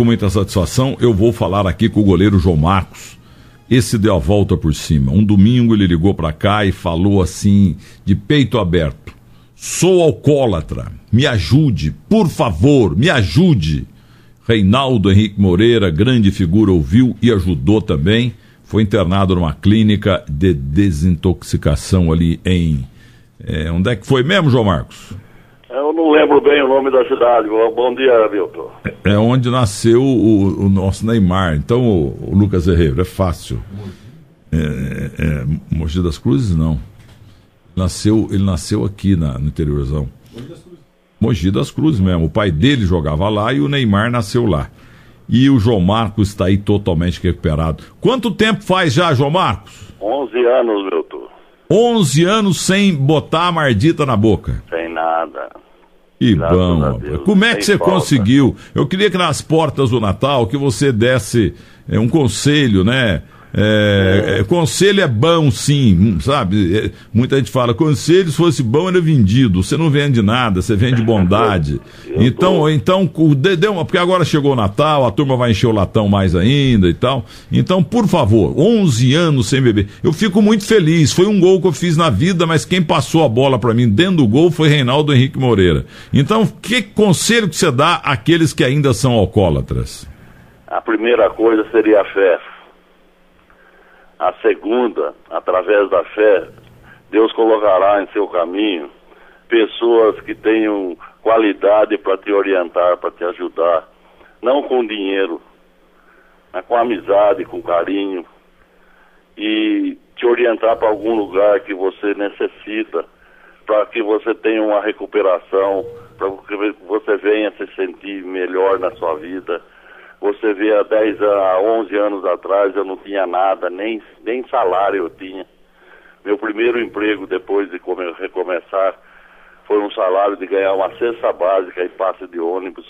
com muita satisfação, eu vou falar aqui com o goleiro João Marcos. Esse deu a volta por cima. Um domingo ele ligou para cá e falou assim, de peito aberto: Sou alcoólatra, me ajude, por favor, me ajude. Reinaldo Henrique Moreira, grande figura, ouviu e ajudou também. Foi internado numa clínica de desintoxicação ali em. É, onde é que foi mesmo, João Marcos? Eu não lembro bem o nome da cidade. Bom dia, Milton. É, é onde nasceu o, o, nosso Neymar. Então, o, o Lucas Herrero, é fácil. É, é, é, Mogi das Cruzes, não. Nasceu, ele nasceu aqui na, no interiorzão. Mogi das Cruzes mesmo. O pai dele jogava lá e o Neymar nasceu lá. E o João Marcos está aí totalmente recuperado. Quanto tempo faz já, João Marcos? 11 anos, Milton. 11 anos sem botar a mardita na boca. Sem nada. E bom, como é que você falta. conseguiu? Eu queria que nas portas do Natal que você desse é, um conselho, né? É, é. Conselho é bom, sim, sabe? É, muita gente fala, conselho se fosse bom era vendido. Você não vende nada, você vende bondade. então, então, deu uma, porque agora chegou o Natal, a turma vai encher o latão mais ainda e tal. Então, por favor, 11 anos sem beber. Eu fico muito feliz. Foi um gol que eu fiz na vida, mas quem passou a bola para mim dentro do gol foi Reinaldo Henrique Moreira. Então, que conselho que você dá àqueles que ainda são alcoólatras? A primeira coisa seria a fé a segunda, através da fé, Deus colocará em seu caminho pessoas que tenham qualidade para te orientar, para te ajudar. Não com dinheiro, mas com amizade, com carinho. E te orientar para algum lugar que você necessita, para que você tenha uma recuperação, para que você venha se sentir melhor na sua vida você vê há 10 a 11 anos atrás eu não tinha nada, nem, nem salário eu tinha. Meu primeiro emprego depois de come, recomeçar foi um salário de ganhar uma cesta básica e passe de ônibus.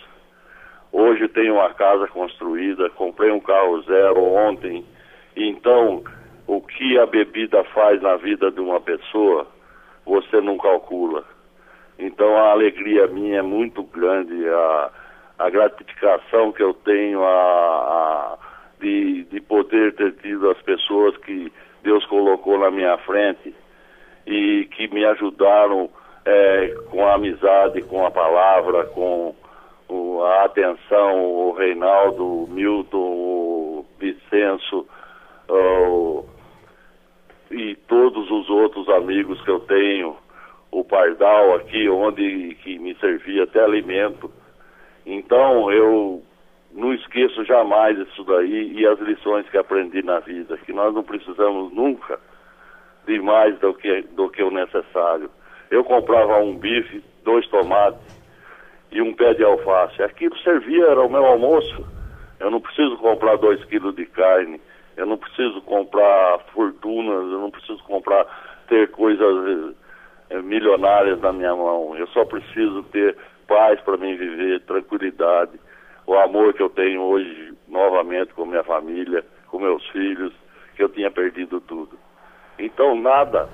Hoje tenho uma casa construída, comprei um carro zero ontem. Então, o que a bebida faz na vida de uma pessoa, você não calcula. Então a alegria minha é muito grande. A, a gratificação que eu tenho a, a, de, de poder ter tido as pessoas que Deus colocou na minha frente e que me ajudaram é, com a amizade, com a palavra, com o, a atenção, o Reinaldo, o Milton, o Vicenço e todos os outros amigos que eu tenho, o Pardal aqui, onde que me servia até alimento. Então eu não esqueço jamais isso daí e as lições que aprendi na vida, que nós não precisamos nunca de mais do que, do que o necessário. Eu comprava um bife, dois tomates e um pé de alface. Aquilo servia, era o meu almoço. Eu não preciso comprar dois quilos de carne, eu não preciso comprar fortunas, eu não preciso comprar, ter coisas eh, milionárias na minha mão. Eu só preciso ter paz para mim viver, tranquilidade, o amor que eu tenho hoje novamente com minha família, com meus filhos, que eu tinha perdido tudo. Então nada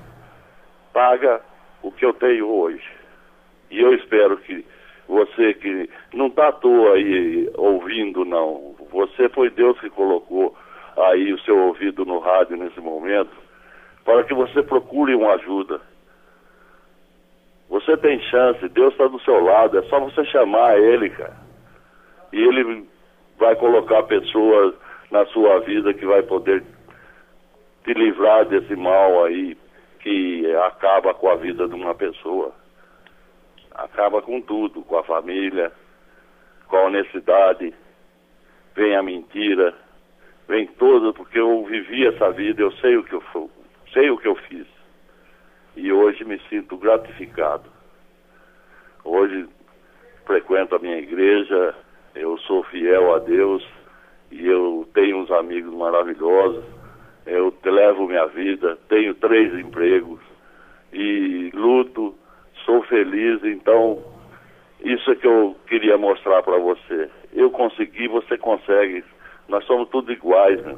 paga o que eu tenho hoje. E eu espero que você que não está à toa aí ouvindo, não. Você foi Deus que colocou aí o seu ouvido no rádio nesse momento, para que você procure uma ajuda. Você tem chance, Deus está do seu lado, é só você chamar Ele, cara. E Ele vai colocar pessoas na sua vida que vai poder te livrar desse mal aí que acaba com a vida de uma pessoa. Acaba com tudo, com a família, com a honestidade, vem a mentira, vem toda, porque eu vivi essa vida, eu sei o que eu sei o que eu fiz hoje me sinto gratificado. Hoje frequento a minha igreja, eu sou fiel a Deus e eu tenho uns amigos maravilhosos. Eu levo minha vida, tenho três empregos e luto, sou feliz, então isso é que eu queria mostrar para você. Eu consegui, você consegue. Nós somos todos iguais, né?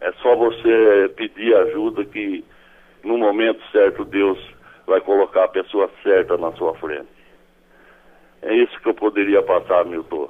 É só você pedir ajuda que no momento certo, Deus vai colocar a pessoa certa na sua frente. É isso que eu poderia passar, Milton.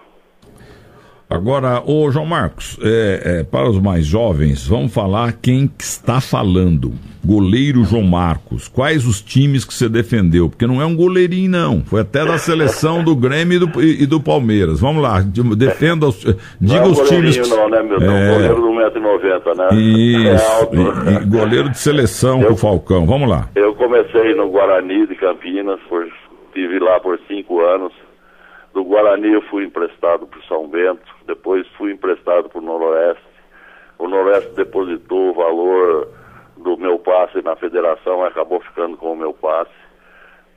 Agora, ô João Marcos, é, é, para os mais jovens, vamos falar quem está falando. Goleiro João Marcos, quais os times que você defendeu? Porque não é um goleirinho, não. Foi até da seleção do Grêmio e do, e, e do Palmeiras. Vamos lá, defenda os. Diga não é os times. Que... Não, né, meu? É... Goleiro do 1,90m, né? Isso. É e, e, goleiro de seleção eu, com o Falcão. Vamos lá. Eu comecei no Guarani de Campinas, por, estive lá por cinco anos. Do Guarani eu fui emprestado para São Bento, depois fui emprestado para o Noroeste. O Noroeste depositou o valor do meu passe na federação acabou ficando com o meu passe.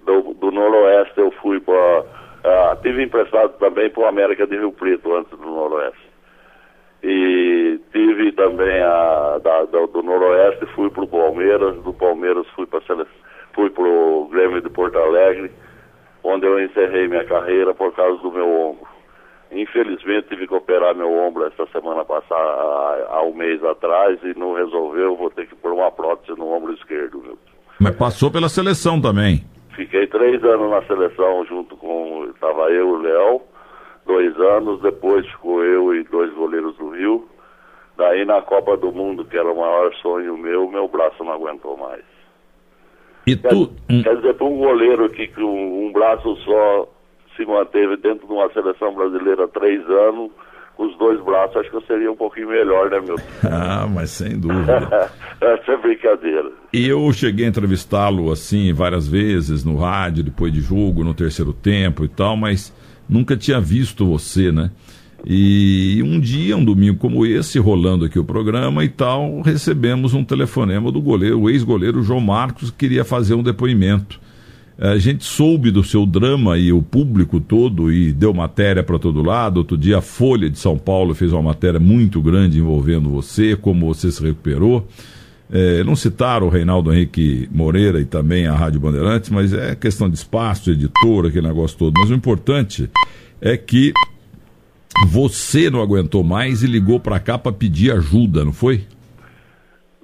Do, do Noroeste eu fui para. Uh, tive emprestado também para o América de Rio Preto antes do Noroeste. E tive também a da, da, do Noroeste, fui para o Palmeiras, do Palmeiras fui para fui o Grêmio de Porto Alegre onde eu encerrei minha carreira por causa do meu ombro. Infelizmente tive que operar meu ombro essa semana passada, há um mês atrás, e não resolveu, vou ter que pôr uma prótese no ombro esquerdo. Viu? Mas passou pela seleção também. Fiquei três anos na seleção junto com. Estava eu e o Léo, dois anos, depois ficou eu e dois goleiros do Rio. Daí na Copa do Mundo, que era o maior sonho meu, meu braço não aguentou mais. E tu... quer, quer dizer, para um goleiro que com um braço só se manteve dentro de uma seleção brasileira há três anos, com os dois braços, acho que eu seria um pouquinho melhor, né, meu? ah, mas sem dúvida. Essa é brincadeira. E eu cheguei a entrevistá-lo assim várias vezes no rádio, depois de jogo, no terceiro tempo e tal, mas nunca tinha visto você, né? E um dia, um domingo como esse, rolando aqui o programa e tal, recebemos um telefonema do goleiro, o ex-goleiro João Marcos, que queria fazer um depoimento. A gente soube do seu drama e o público todo e deu matéria para todo lado. Outro dia a Folha de São Paulo fez uma matéria muito grande envolvendo você, como você se recuperou. É, não citaram o Reinaldo Henrique Moreira e também a Rádio Bandeirantes, mas é questão de espaço, de editor, aquele negócio todo. Mas o importante é que você não aguentou mais e ligou para cá para pedir ajuda, não foi?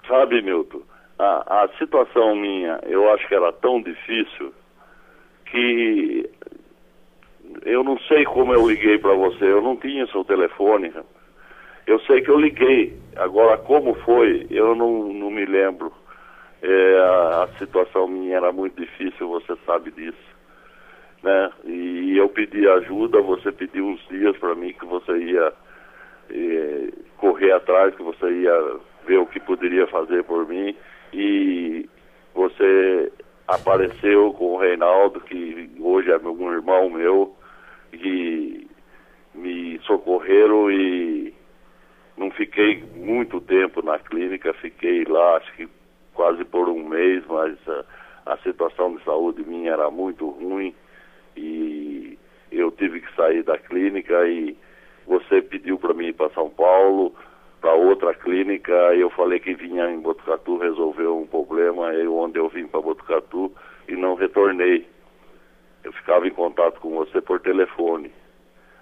Sabe, Milton, a, a situação minha, eu acho que era tão difícil que eu não sei como eu liguei para você, eu não tinha seu telefone. Eu sei que eu liguei, agora como foi, eu não, não me lembro. É, a, a situação minha era muito difícil, você sabe disso né? E eu pedi ajuda, você pediu uns dias para mim que você ia eh, correr atrás, que você ia ver o que poderia fazer por mim e você apareceu com o Reinaldo, que hoje é um irmão meu, e me socorreram e não fiquei muito tempo na clínica, fiquei lá acho que quase por um mês, mas a, a situação de saúde minha era muito ruim e eu tive que sair da clínica e você pediu para mim ir para São Paulo, para outra clínica, eu falei que vinha em Botucatu resolver um problema, e onde eu vim para Botucatu e não retornei. Eu ficava em contato com você por telefone.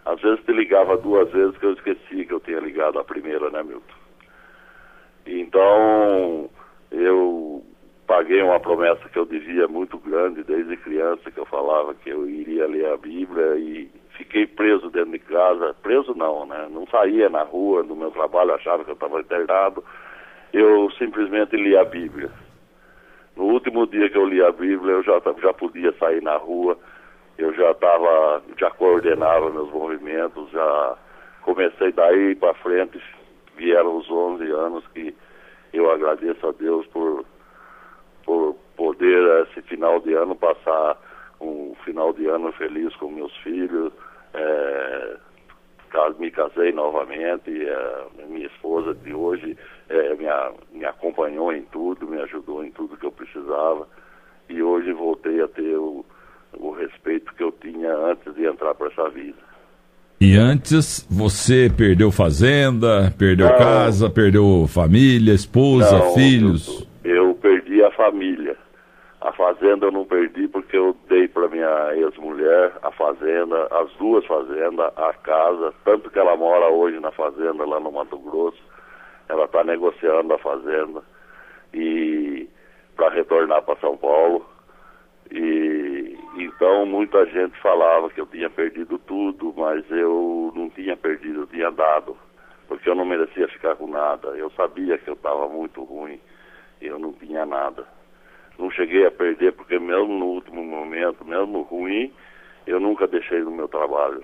Às vezes te ligava duas vezes que eu esqueci que eu tinha ligado a primeira, né, Milton? Então, eu paguei uma promessa que eu devia muito grande desde criança, que eu falava que eu iria ler a Bíblia e fiquei preso dentro de casa. Preso não, né? Não saía na rua, no meu trabalho, achava que eu estava internado. Eu simplesmente li a Bíblia. No último dia que eu li a Bíblia, eu já, já podia sair na rua, eu já estava, já coordenava meus movimentos, já comecei daí para frente, vieram os 11 anos que eu agradeço a Deus por por poder esse final de ano passar um final de ano feliz com meus filhos. É, me casei novamente, é, minha esposa de hoje é, me, me acompanhou em tudo, me ajudou em tudo que eu precisava e hoje voltei a ter o, o respeito que eu tinha antes de entrar para essa vida. E antes você perdeu fazenda, perdeu não, casa, perdeu família, esposa, não, filhos? Família. A fazenda eu não perdi porque eu dei para minha ex-mulher a fazenda, as duas fazendas, a casa, tanto que ela mora hoje na fazenda lá no Mato Grosso. Ela está negociando a fazenda e para retornar para São Paulo. E então muita gente falava que eu tinha perdido tudo, mas eu não tinha perdido, eu tinha dado que eu não merecia ficar com nada. Eu sabia que eu estava muito ruim eu não tinha nada. Não cheguei a perder, porque mesmo no último momento, mesmo ruim, eu nunca deixei no meu trabalho.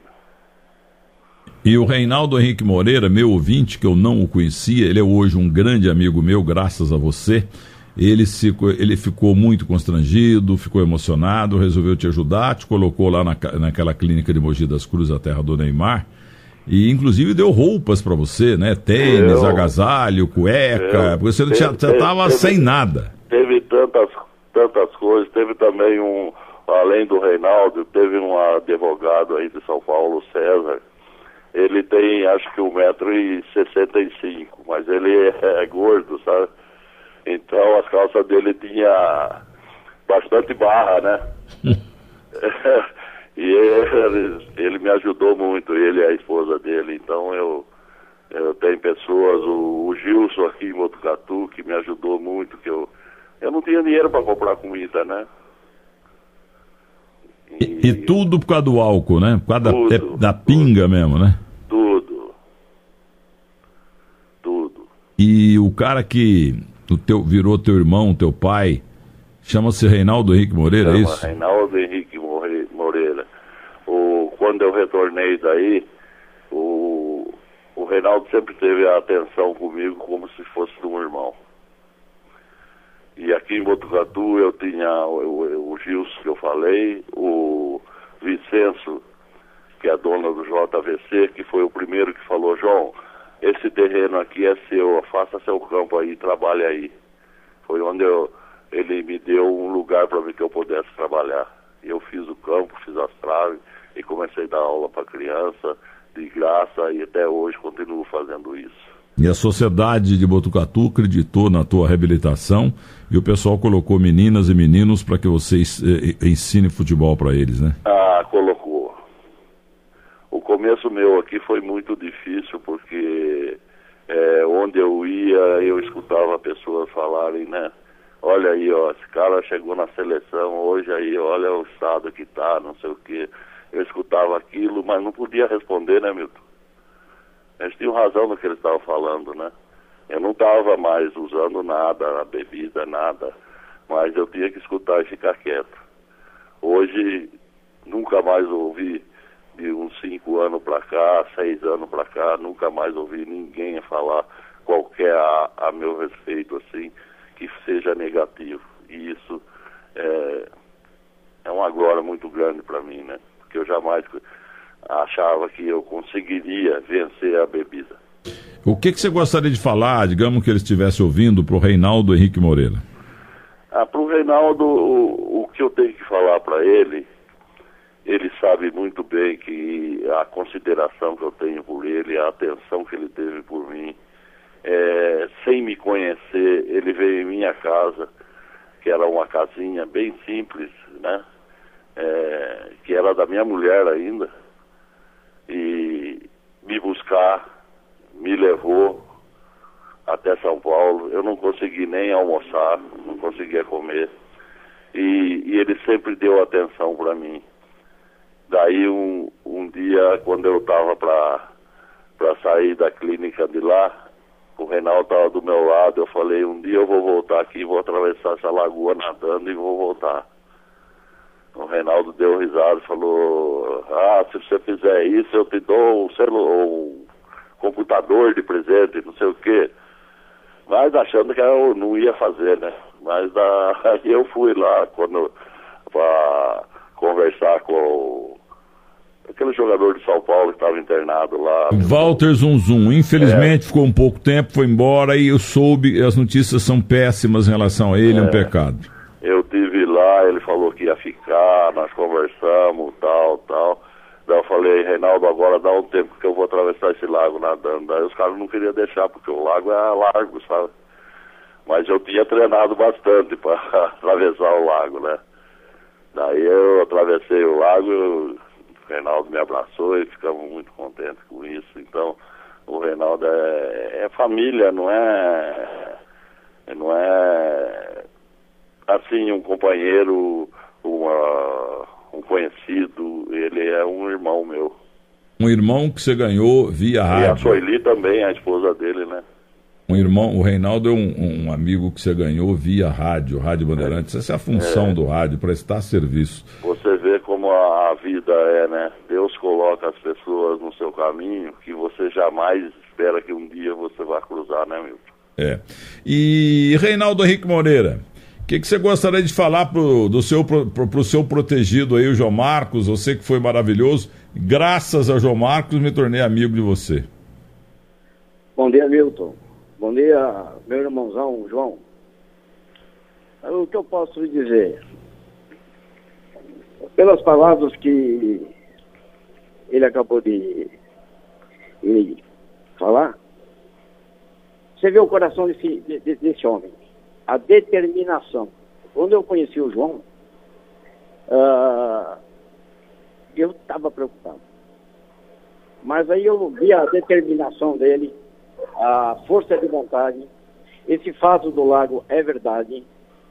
E o Reinaldo Henrique Moreira, meu ouvinte, que eu não o conhecia, ele é hoje um grande amigo meu, graças a você. Ele, se, ele ficou muito constrangido, ficou emocionado, resolveu te ajudar, te colocou lá na, naquela clínica de Mogi das Cruzes, a terra do Neymar. E inclusive deu roupas para você, né? Tênis, eu, agasalho, cueca, eu, porque você já estava sem nada. Teve tantas, tantas coisas, teve também um, além do Reinaldo, teve um advogado aí de São Paulo, César. Ele tem acho que 1,65m, mas ele é, é gordo, sabe? Então as calças dele tinha bastante barra, né? e ele, ele, me ajudou muito, ele e a esposa dele. Então eu, eu tenho pessoas, o, o Gilson aqui em Botucatu, que me ajudou muito, que eu, eu não tinha dinheiro para comprar comida, né? E, e, e, tudo por causa do álcool, né? Por causa tudo, da, da pinga tudo, mesmo, né? Tudo. Tudo. E o cara que o teu, virou teu irmão, teu pai, chama-se Reinaldo Henrique Moreira, é Chama é isso? Reinaldo Henrique Moreira. O, quando eu retornei daí, o, o Reinaldo sempre teve a atenção comigo como se fosse um irmão. E aqui em Botucatu eu tinha o, o, o Gilson que eu falei, o Vicenço, que é dona do JVC, que foi o primeiro que falou, João, esse terreno aqui é seu, faça seu campo aí, trabalhe aí. Foi onde eu, ele me deu um lugar para que eu pudesse trabalhar. Eu fiz o campo, fiz as traves e comecei a dar aula para criança de graça e até hoje continuo fazendo isso. E a sociedade de Botucatu acreditou na tua reabilitação e o pessoal colocou meninas e meninos para que vocês eh, eh, ensinem futebol para eles, né? Ah, colocou começo meu aqui foi muito difícil porque é, onde eu ia eu escutava pessoas falarem, né? Olha aí, ó, esse cara chegou na seleção hoje aí, olha o estado que tá, não sei o quê. Eu escutava aquilo, mas não podia responder, né, Milton? Eles tinham razão no que eles estavam falando, né? Eu não estava mais usando nada, bebida, nada, mas eu tinha que escutar e ficar quieto. Hoje, nunca mais ouvi de uns cinco anos para cá, seis anos para cá, nunca mais ouvi ninguém falar qualquer a, a, meu respeito assim que seja negativo. E isso é, é uma glória muito grande para mim, né? Porque eu jamais achava que eu conseguiria vencer a bebida. O que, que você gostaria de falar, digamos que ele estivesse ouvindo, para o Reinaldo Henrique Moreira? Ah, para o Reinaldo, o que eu tenho que falar para ele ele sabe muito bem que a consideração que eu tenho por ele, a atenção que ele teve por mim, é, sem me conhecer, ele veio em minha casa, que era uma casinha bem simples, né? É, que era da minha mulher ainda, e me buscar, me levou até São Paulo. Eu não consegui nem almoçar, não conseguia comer. E, e ele sempre deu atenção para mim. Daí um, um dia, quando eu estava para sair da clínica de lá, o Reinaldo estava do meu lado, eu falei, um dia eu vou voltar aqui, vou atravessar essa lagoa nadando e vou voltar. O Reinaldo deu risada e falou, ah, se você fizer isso, eu te dou um, celular, um computador de presente, não sei o quê. Mas achando que eu não ia fazer, né? Mas daí eu fui lá quando para conversar com aquele jogador de São Paulo que estava internado lá. Walter Zunzum, infelizmente é. ficou um pouco tempo, foi embora e eu soube, as notícias são péssimas em relação a ele, é, um pecado. Ele falou que ia ficar, nós conversamos, tal, tal. Daí eu falei, Reinaldo, agora dá um tempo que eu vou atravessar esse lago nadando. Daí os caras não queriam deixar, porque o lago é largo, sabe? Mas eu tinha treinado bastante para atravessar o lago, né? Daí eu atravessei o lago, o Reinaldo me abraçou e ficamos muito contentes com isso. Então, o Reinaldo é, é família, não é, não é assim um companheiro, uma, um conhecido, ele é um irmão meu. Um irmão que você ganhou via rádio. E a Soili também, a esposa dele, né? Um irmão, o Reinaldo é um, um amigo que você ganhou via rádio, Rádio Bandeirantes. Essa é a função é. do rádio, prestar serviço. Você vê como a, a, vida é, né? Deus coloca as pessoas no seu caminho que você jamais espera que um dia você vá cruzar, né, Milton? É. E Reinaldo Henrique Moreira, o que, que, você gostaria de falar pro, do seu, pro, pro seu protegido aí, o João Marcos? Você que foi maravilhoso. Graças a João Marcos, me tornei amigo de você. Bom dia, Milton. Bom dia, meu irmãozão, João. O que eu posso lhe dizer? Pelas palavras que ele acabou de, de falar, você vê o coração desse, desse homem, a determinação. Quando eu conheci o João, uh, eu estava preocupado. Mas aí eu vi a determinação dele, a força de vontade. Esse fato do lago é verdade.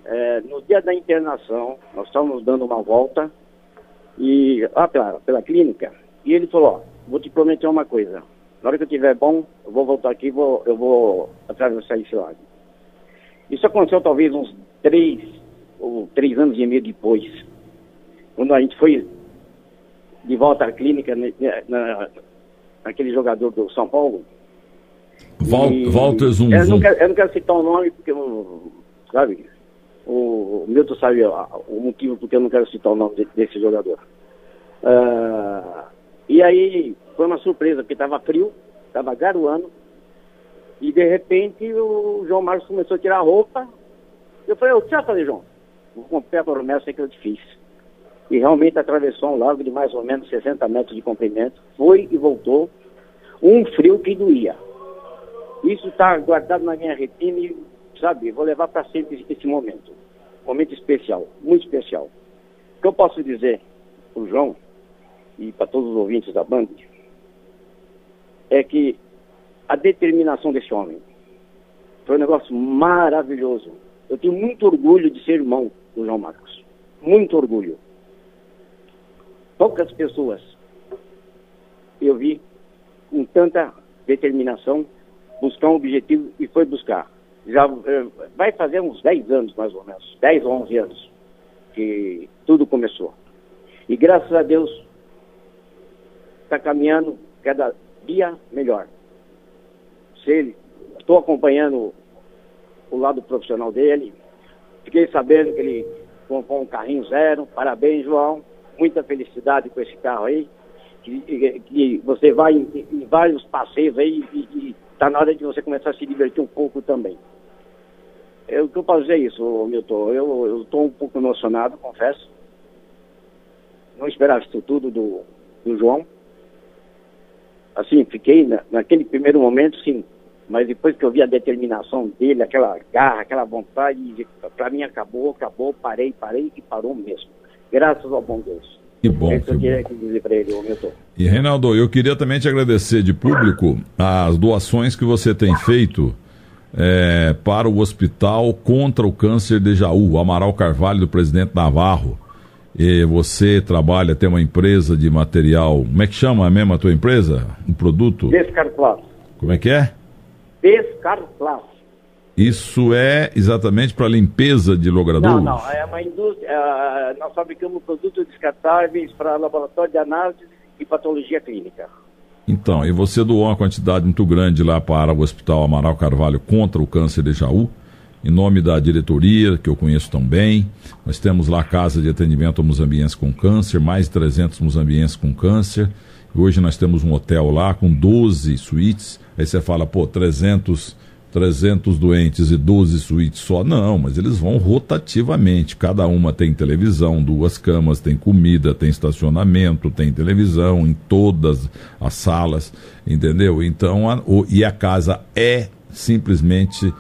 É, no dia da internação, nós estávamos dando uma volta e lá pela, pela clínica, e ele falou, ó, vou te prometer uma coisa. Na hora que eu estiver bom, eu vou voltar aqui vou, eu vou atravessar esse lago. Isso aconteceu talvez uns três ou três anos e meio depois. Quando a gente foi de volta à clínica na, na, naquele jogador do São Paulo, Val, e, Walter Zum, eu, não quero, eu não quero citar o nome, porque, sabe, o, o Milton sabe o motivo porque eu não quero citar o nome de, desse jogador. Uh, e aí foi uma surpresa, porque estava frio, estava garoando, e de repente o João Marcos começou a tirar a roupa. Eu falei, o que você vai fazer, João? Vou cumprir a promessa que eu te fiz. E realmente atravessou um lago de mais ou menos 60 metros de comprimento, foi e voltou. Um frio que doía. Isso está guardado na minha retina e, sabe, vou levar para sempre esse momento. Momento especial, muito especial. O que eu posso dizer para o João e para todos os ouvintes da Band é que a determinação desse homem foi um negócio maravilhoso. Eu tenho muito orgulho de ser irmão do João Marcos. Muito orgulho. Poucas pessoas eu vi com tanta determinação buscar um objetivo e foi buscar. Já eh, vai fazer uns 10 anos, mais ou menos, 10 ou 11 anos, que tudo começou. E graças a Deus, está caminhando cada dia melhor. Estou acompanhando o lado profissional dele, fiquei sabendo que ele comprou um carrinho zero. Parabéns, João. Muita felicidade com esse carro aí. Que, que você vai em, em, vários passeios aí e, está na hora de você começar a se divertir um pouco também. Eu, o que eu posso dizer é isso, Milton? Eu estou um pouco emocionado, confesso. Não esperava isso tudo do, do João. Assim, fiquei na, naquele primeiro momento, sim. Mas depois que eu vi a determinação dele, aquela garra, aquela vontade, para mim acabou, acabou, parei, parei e parou mesmo. Graças ao bom Deus. Que bom. É que eu queria dizer para ele, Milton. E Reinaldo, eu queria também te agradecer de público as doações que você tem feito é, para o Hospital contra o Câncer de Jaú, Amaral Carvalho, do presidente Navarro. E você trabalha, tem uma empresa de material. Como é que chama mesmo a tua empresa? Um produto? Descarplas. Como é que é? Descarplas. Isso é exatamente para limpeza de logradouros? Não, não. É uma indústria. Uh, nós fabricamos produtos descartáveis para laboratório de análise e patologia clínica. Então, e você doou uma quantidade muito grande lá para o Hospital Amaral Carvalho contra o câncer de Jaú, em nome da diretoria, que eu conheço tão bem. Nós temos lá a casa de atendimento a muzambienses com câncer, mais de 300 muzambienses com câncer. Hoje nós temos um hotel lá com 12 suítes. Aí você fala, pô, 300 300 doentes e 12 suítes só. Não, mas eles vão rotativamente. Cada uma tem televisão, duas camas, tem comida, tem estacionamento, tem televisão em todas as salas, entendeu? Então, a, o, e a casa é simplesmente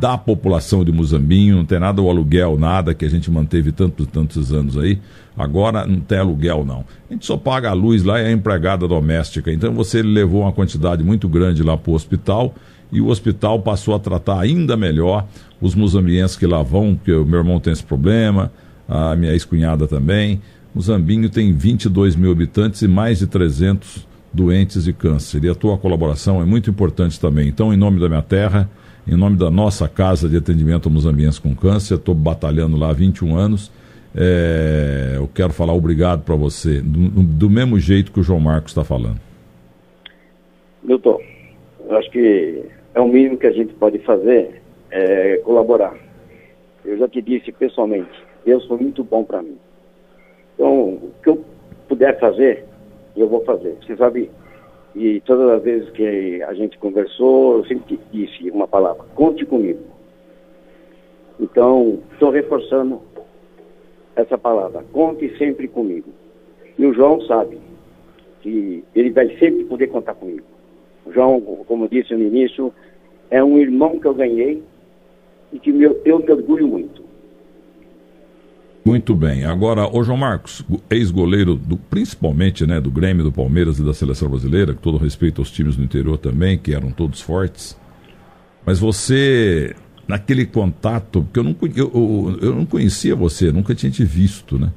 da população de Muzambinho, não tem nada o aluguel, nada que a gente manteve tantos tantos anos aí. Agora não tem aluguel não. A gente só paga a luz lá e a empregada doméstica. Então você levou uma quantidade muito grande lá para o hospital e o hospital passou a tratar ainda melhor os muzambienses que lá vão, porque o meu irmão tem esse problema, a minha ex-cunhada também. Muzambinho tem 22 mil habitantes e mais de 300 doentes de câncer. E a tua colaboração é muito importante também. Então, em nome da minha terra, em nome da nossa casa de atendimento aos ambientes com câncer, estou batalhando lá há 21 anos. É, eu quero falar obrigado para você, do, do, mesmo jeito que o João Marcos está falando. Doutor, eu acho que é o mínimo que a gente pode fazer é colaborar. Eu já te disse pessoalmente, Deus foi muito bom para mim. Então, o que eu puder fazer, eu vou fazer. Você sabe, e todas as vezes que a gente conversou, eu sempre disse uma palavra: conte comigo. Então, estou reforçando essa palavra: conte sempre comigo. E o João sabe que ele vai sempre poder contar comigo. O João, como disse no início, é um irmão que eu ganhei e que eu, me orgulho muito. Muito bem. Agora, o João Marcos, ex-goleiro do, principalmente, né, do Grêmio, do Palmeiras e da seleção brasileira, com todo respeito aos times do interior também, que eram todos fortes. Mas você, naquele contato, porque eu não, eu, eu não conhecia você, nunca tinha te visto, né?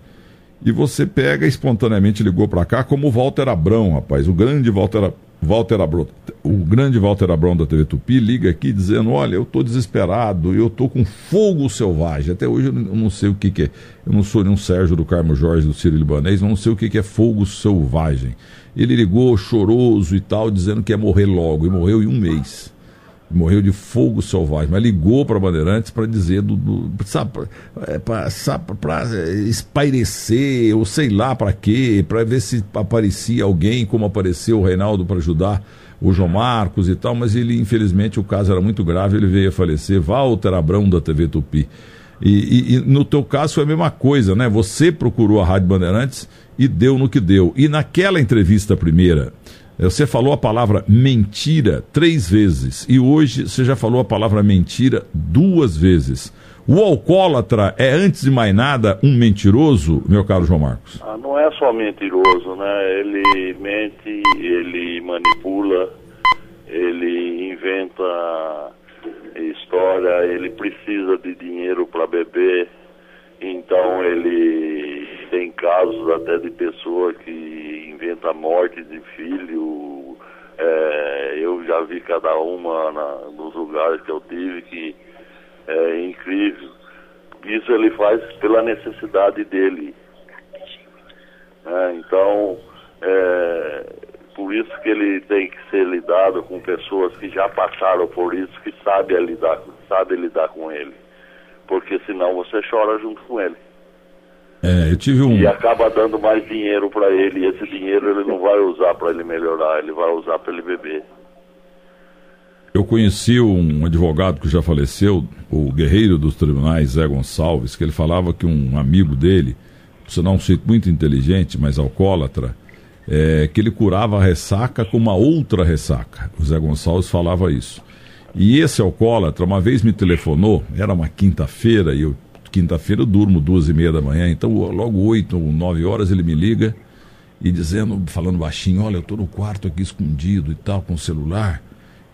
E você pega espontaneamente ligou para cá como o Walter Abrão, rapaz, o grande Walter Walter Abrão, o grande Walter Abrão da TV Tupi liga aqui dizendo: Olha, eu estou desesperado, eu estou com fogo selvagem. Até hoje eu não sei o que, que é. Eu não sou nenhum Sérgio do Carmo Jorge do Ciro Libanês, não sei o que, que é fogo selvagem. Ele ligou choroso e tal, dizendo que ia morrer logo, e morreu em um mês morreu de fogo selvagem, mas ligou para Bandeirantes para dizer do, do para é, espairecer ou sei lá para quê, para ver se aparecia alguém como apareceu o Reinaldo para ajudar o João Marcos e tal, mas ele infelizmente o caso era muito grave, ele veio a falecer. Walter Abrão da TV Tupi. E, e, e, no teu caso foi a mesma coisa, né? Você procurou a Rádio Bandeirantes e deu no que deu. E naquela entrevista primeira, você falou a palavra mentira três vezes e hoje você já falou a palavra mentira duas vezes. O alcoólatra é, antes de mais nada, um mentiroso, meu caro João Marcos? Ah, não é só mentiroso, né? Ele mente, ele manipula, ele inventa história, ele precisa de dinheiro para beber, então ele tem casos até de pessoa que inventa morte de filho. É, eu já vi cada uma na, nos lugares que eu tive que é incrível. Isso ele faz pela necessidade dele. É, então, é, por isso que ele tem que ser lidado com pessoas que já passaram por isso, que sabem lidar, sabe lidar com ele. Porque senão você chora junto com ele. É, eu tive um... E acaba dando mais dinheiro para ele, e esse dinheiro ele não vai usar para ele melhorar, ele vai usar para ele beber. Eu conheci um advogado que já faleceu, o guerreiro dos tribunais, Zé Gonçalves, que ele falava que um amigo dele, por não um sujeito muito inteligente, mas alcoólatra, é, que ele curava a ressaca com uma outra ressaca. O Zé Gonçalves falava isso. E esse alcoólatra, uma vez me telefonou, era uma quinta-feira, e eu quinta-feira eu durmo duas e meia da manhã, então logo oito ou nove horas ele me liga e dizendo, falando baixinho, olha, eu estou no quarto aqui escondido e tal, com o celular.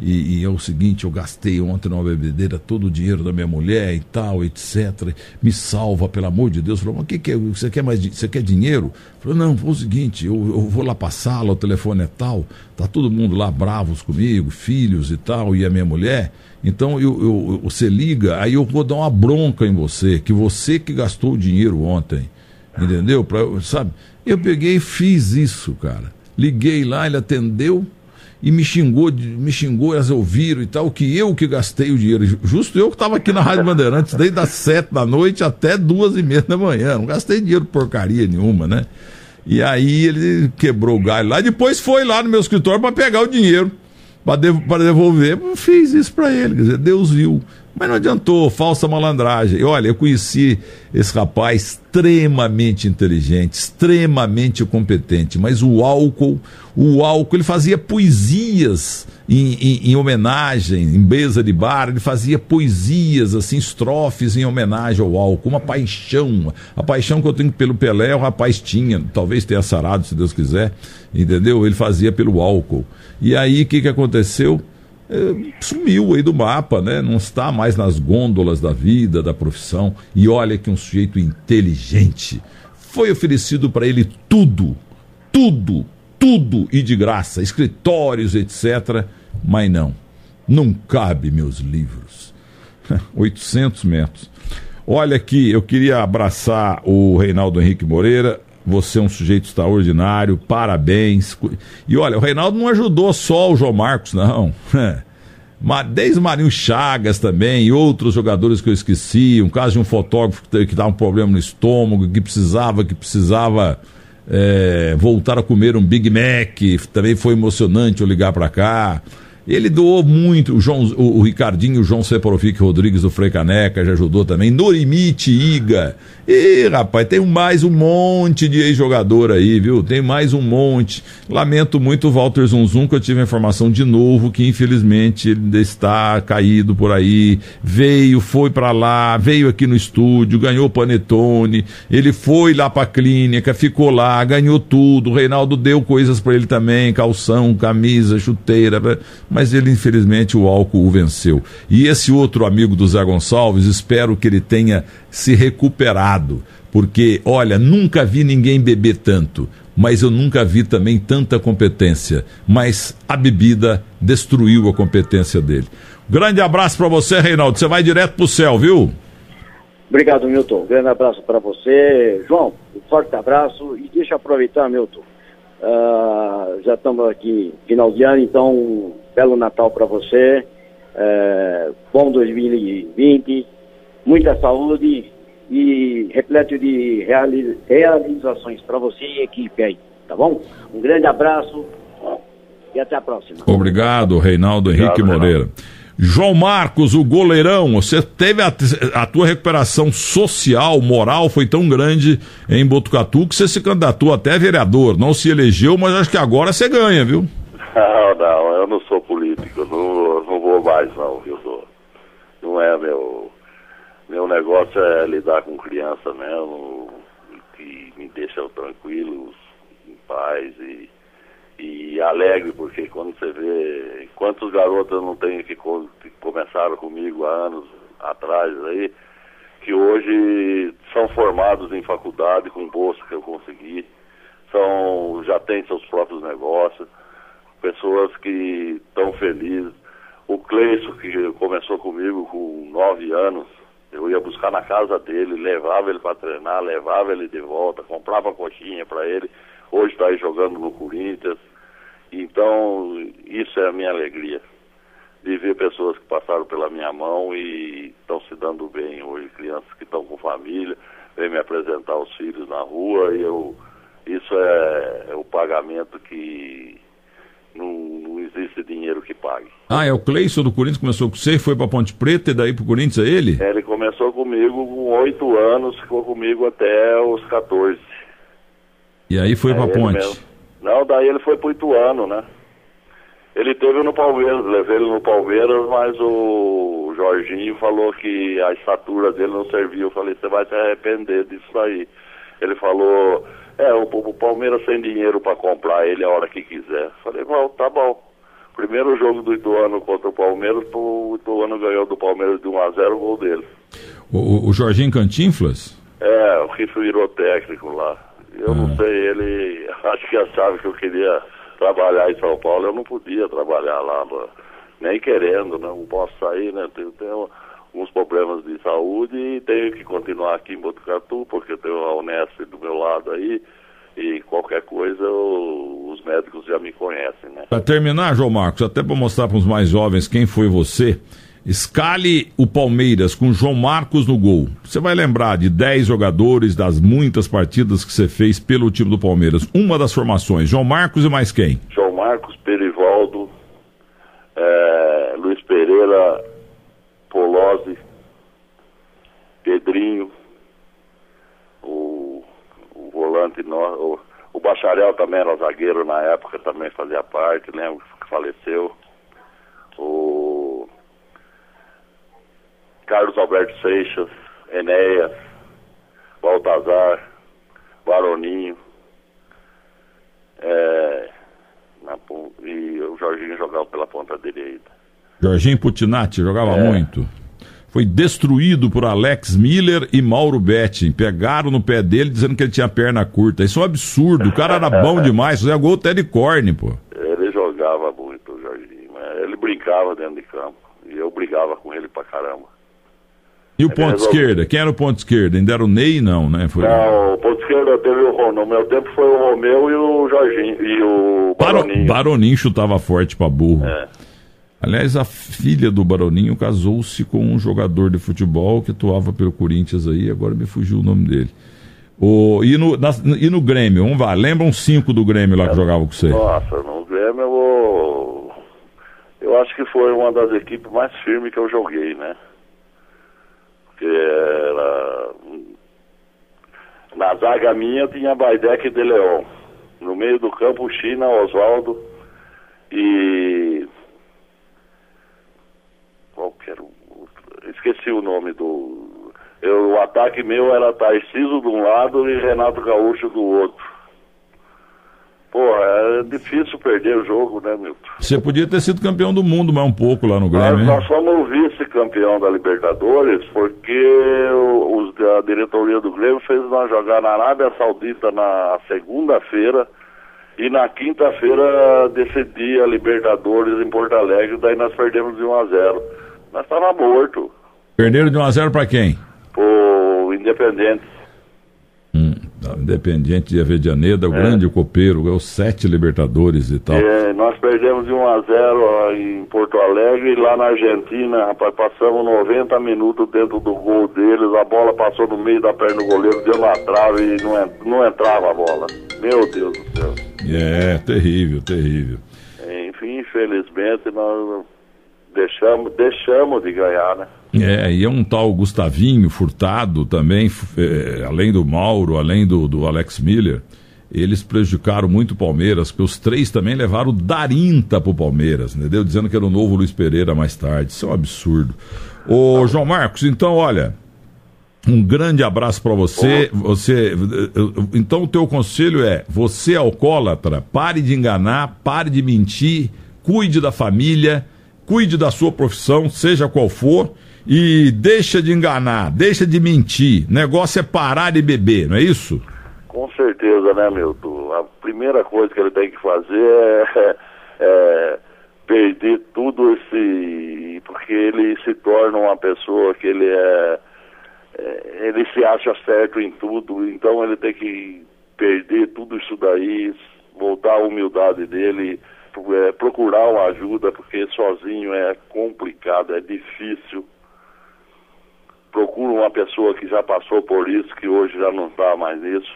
E, e, é o seguinte, eu gastei ontem numa bebedeira todo o dinheiro da minha mulher e tal, etc. Me salva, pelo amor de Deus. Falou, mas o que, que é? Você quer mais você quer dinheiro? Falou, não, foi o seguinte, eu, eu vou lá para a sala, o telefone é tal, tá todo mundo lá bravos comigo, filhos e tal, e a minha mulher. Então eu, eu, você liga, aí eu vou dar uma bronca em você, que você que gastou o dinheiro ontem. Entendeu? Pra, sabe? Eu peguei e fiz isso, cara. Liguei lá, ele atendeu e me xingou, me xingou, elas ouviram e tal, que eu que gastei o dinheiro. Justo eu que estava aqui na Rádio Bandeirantes desde as sete da noite até duas e meia da manhã. Não gastei dinheiro porcaria nenhuma, né? E aí ele quebrou o galho lá. Depois foi lá no meu escritório para pegar o dinheiro, para devolver. Fiz isso para ele, quer dizer, Deus viu. Mas não adiantou, falsa malandragem. E olha, eu conheci esse rapaz extremamente inteligente, extremamente competente, mas o álcool, o álcool, ele fazia poesias em, em, em, homenagem, em mesa de bar, ele fazia poesias, assim, estrofes em homenagem ao álcool, uma paixão, a paixão que eu tenho pelo Pelé, o rapaz tinha, talvez tenha sarado, se Deus quiser, entendeu? Ele fazia pelo álcool. E aí, o que, que aconteceu? É, sumiu aí do mapa, né? Não está mais nas gôndolas da vida, da profissão. E olha que um sujeito inteligente. Foi oferecido para ele tudo, tudo, tudo e de graça, escritórios, etc. Mas não, não cabe meus livros. 800 metros. Olha aqui, eu queria abraçar o Reinaldo Henrique Moreira. Você é um sujeito extraordinário, parabéns. E olha, o Reinaldo não ajudou só o João Marcos, não. Desde Marinho Chagas também e outros jogadores que eu esqueci. Um caso de um fotógrafo que estava um problema no estômago, que precisava, que precisava é, voltar a comer um Big Mac. Também foi emocionante eu ligar para cá. Ele doou muito, o, João, o, o Ricardinho, o João Seporovic Rodrigues do Frei Caneca já ajudou também, Norimite Iga. E, rapaz, tem mais um monte de ex-jogador aí, viu? Tem mais um monte. Lamento muito o Walter Zunzun, que eu tive a informação de novo que infelizmente ele está caído por aí. Veio, foi para lá, veio aqui no estúdio, ganhou panetone, ele foi lá pra clínica, ficou lá, ganhou tudo. O Reinaldo deu coisas para ele também, calção, camisa, chuteira mas ele infelizmente o álcool o venceu. E esse outro amigo do Zé Gonçalves, espero que ele tenha se recuperado, porque olha, nunca vi ninguém beber tanto, mas eu nunca vi também tanta competência, mas a bebida destruiu a competência dele. Grande abraço para você, Reinaldo. Você vai direto pro céu, viu? Obrigado, Milton. Grande abraço para você. João, um forte abraço e deixa eu aproveitar, Milton. Uh, já estamos aqui final de ano, então belo Natal para você, é, bom 2020, muita saúde e repleto de reali realizações para você e equipe aí, tá bom? Um grande abraço e até a próxima. Obrigado, Reinaldo Henrique Obrigado, Moreira. João Marcos, o goleirão, você teve a, a, tua recuperação social, moral, foi tão grande em Botucatu que você se candidatou até vereador. Não se elegeu, mas acho que agora você ganha, viu? Não, não, eu não sou político, não, mais não, viu? Não é meu. Meu negócio é lidar com criança mesmo, que me deixa tranquilo, em paz e, e alegre, porque quando você vê quantos garotos não tem que, que começaram comigo há anos atrás aí, que hoje são formados em faculdade com bolsa que eu consegui, são, já têm seus próprios negócios pessoas que estão felizes. O Cleison, que começou comigo com nove anos, eu ia buscar na casa dele, levava ele para treinar, levava ele de volta, comprava coxinha para ele. Hoje está aí jogando no Corinthians. Então, isso é a minha alegria. De ver pessoas que passaram pela minha mão e estão se dando bem hoje, crianças que estão com família, vêm me apresentar os filhos na rua e eu. Isso é, é o pagamento que não, não existe dinheiro que pague. Ah, é o Cleison do Corinthians começou com você, foi para Ponte Preta e daí para o Corinthians é ele? É, ele começou comigo com oito anos, ficou comigo até os 14. E aí foi para Ponte? Mesmo. Não, daí ele foi para Ituano, né? Ele teve no Palmeiras, levei ele no Palmeiras, mas o Jorginho falou que a estatura dele não serviu. Eu falei, você vai se arrepender disso aí. Ele falou, é, o, o Palmeiras sem dinheiro para comprar ele a hora que quiser. Falei, bom, tá bom. Primeiro jogo do Ituano contra o Palmeiras, o Ituano ganhou do Palmeiras de 1 a 0 o gol dele. O, o Jorginho Cantinflas? É, o que virou técnico lá. Eu ah. não sei, ele acho que achava que eu queria trabalhar em São Paulo, eu não podia trabalhar lá, nem querendo, né? não posso sair, né? Tenho, tenho alguns problemas de saúde e tenho que continuar aqui em Botucatu, porque eu tenho a Unesp do meu lado aí, e qualquer coisa os médicos já me conhecem, né? Para terminar, João Marcos, até para mostrar para os mais jovens quem foi você, escale o Palmeiras com João Marcos no gol. Você vai lembrar de 10 jogadores das muitas partidas que você fez pelo time do Palmeiras. Uma das formações, João Marcos e mais quem? João Marcos, Perivaldo, é, Luiz Pereira, Polozzi, Pedrinho, o, o volante, o, o Bacharel também era zagueiro na época, também fazia parte, lembro que faleceu. O Carlos Alberto Seixas, Enéas, Baltazar, Baroninho. É, na, e o Jorginho jogava pela ponta direita. Jorginho Putinati jogava é. muito. foi destruído por Alex Miller e Mauro Betting. Pegaram no pé dele dizendo que ele tinha perna curta. Isso é um absurdo. O cara era bom demais. Fazia gol até de corne, pô. Ele jogava muito, Jorginho. Ele brincava dentro de campo. E eu brigava com ele pra caramba. E o ele ponto resolveu... esquerda? Quem era o ponto esquerda? Ainda era o Ney, não, né? Foi... Não, o ponto esquerda teve o Romeu. No meu tempo foi o Romeu e o Jorginho. E o Baroninho. Baroninho chutava forte pra burro. É. Aliás, a filha do Baroninho casou-se com um jogador de futebol que atuava pelo Corinthians aí, agora me fugiu o nome dele. O, e, no, na, e no Grêmio, vamos lá, lembra um cinco do Grêmio lá que jogava com você? Nossa, no Grêmio eu, eu acho que foi uma das equipes mais firmes que eu joguei, né? Porque era. Na zaga minha tinha Baidec e De Leon. No meio do campo, China, Oswaldo e qual que era o outro? Esqueci o nome do. Ataque meu era Tarciso de um lado e Renato Gaúcho do outro. Porra, é difícil perder o jogo, né, Milton? Você podia ter sido campeão do mundo mais um pouco lá no Grêmio, Nós, nós fomos vice-campeão da Libertadores porque os, a diretoria do Grêmio fez nós jogar na Arábia Saudita na segunda-feira e na quinta-feira decidia a Libertadores em Porto Alegre, daí nós perdemos de 1 a 0 nós estávamos morto. Perderam de 1 a 0 para quem? O Independente. Hum, Independente de Avedianeda, o é. grande copeiro, ganhou sete Libertadores e tal. É, nós perdemos de 1 a 0 em Porto Alegre e lá na Argentina, rapaz, passamos 90 minutos dentro do gol deles, a bola passou no meio da perna do goleiro, deu na trave e não, não entrava a bola. Meu Deus do céu. É, terrível, terrível. Enfim, infelizmente nós deixamos, deixamos de ganhar, né? É, e é um tal Gustavinho Furtado também, é, além do Mauro, além do, do Alex Miller, eles prejudicaram muito o Palmeiras, porque os três também levaram Darinta pro Palmeiras, entendeu? Dizendo que era o novo Luiz Pereira mais tarde. Isso é um absurdo. Ô, João Marcos, então, olha, um grande abraço para você. Você, então o teu conselho é: você é alcoólatra, pare de enganar, pare de mentir, cuide da família cuide da sua profissão, seja qual for, e deixa de enganar, deixa de mentir. Negócio é parar de beber, não é isso? Com certeza, né, Milton? A primeira coisa que ele tem que fazer é, é perder tudo esse. porque ele se torna uma pessoa que ele é, é. Ele se acha certo em tudo, então ele tem que perder tudo isso daí, voltar à humildade dele é, procurar uma ajuda, porque sozinho é complicado, é difícil. Procura uma pessoa que já passou por isso, que hoje já não está mais nisso,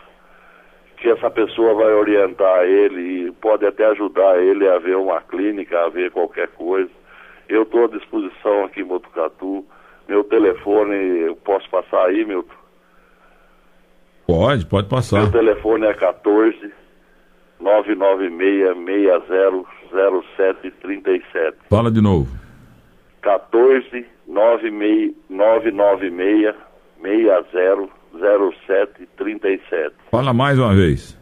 que essa pessoa vai orientar ele e pode até ajudar ele a ver uma clínica, a ver qualquer coisa. Eu estou à disposição aqui em Botucatu. Meu telefone, eu posso passar aí, Milton? Pode, pode passar. Meu telefone é 14 996-600737. Fala de novo. 14 996-600737. Fala mais uma vez.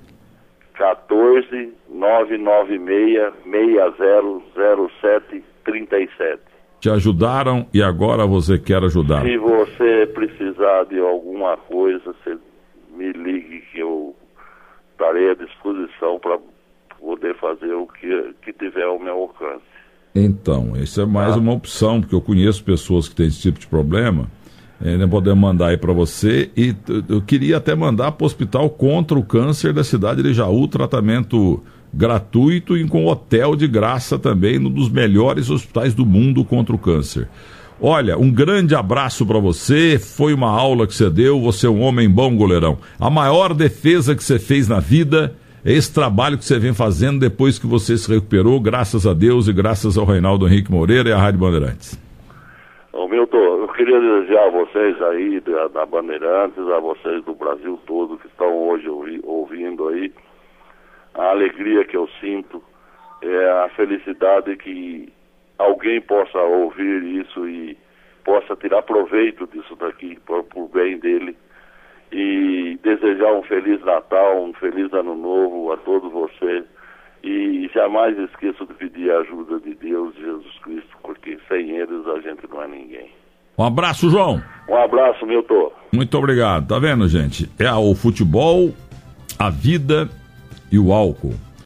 14 996-600737. Te ajudaram e agora você quer ajudar. Se você precisar de alguma coisa, você me ligue que eu estarei à disposição para poder fazer o que, que tiver ao meu alcance. Então, isso é mais ah. uma opção, porque eu conheço pessoas que têm esse tipo de problema. Ainda podemos mandar aí para você. E eu queria até mandar para o Hospital contra o Câncer da cidade de Jaú tratamento gratuito e com hotel de graça também, um dos melhores hospitais do mundo contra o câncer. Olha, um grande abraço para você. Foi uma aula que você deu. Você é um homem bom, goleirão. A maior defesa que você fez na vida esse trabalho que você vem fazendo depois que você se recuperou, graças a Deus e graças ao Reinaldo Henrique Moreira e à Rádio Bandeirantes. Ô Milton, eu queria desejar a vocês aí da, da Bandeirantes, a vocês do Brasil todo que estão hoje ouvi, ouvindo aí, a alegria que eu sinto, é a felicidade que alguém possa ouvir isso e possa tirar proveito disso daqui, por, por bem dele. E desejar um Feliz Natal, um Feliz Ano Novo a todos vocês. E jamais esqueço de pedir a ajuda de Deus e Jesus Cristo, porque sem eles a gente não é ninguém. Um abraço, João. Um abraço, Milton. Muito obrigado. Tá vendo, gente? É o futebol, a vida e o álcool.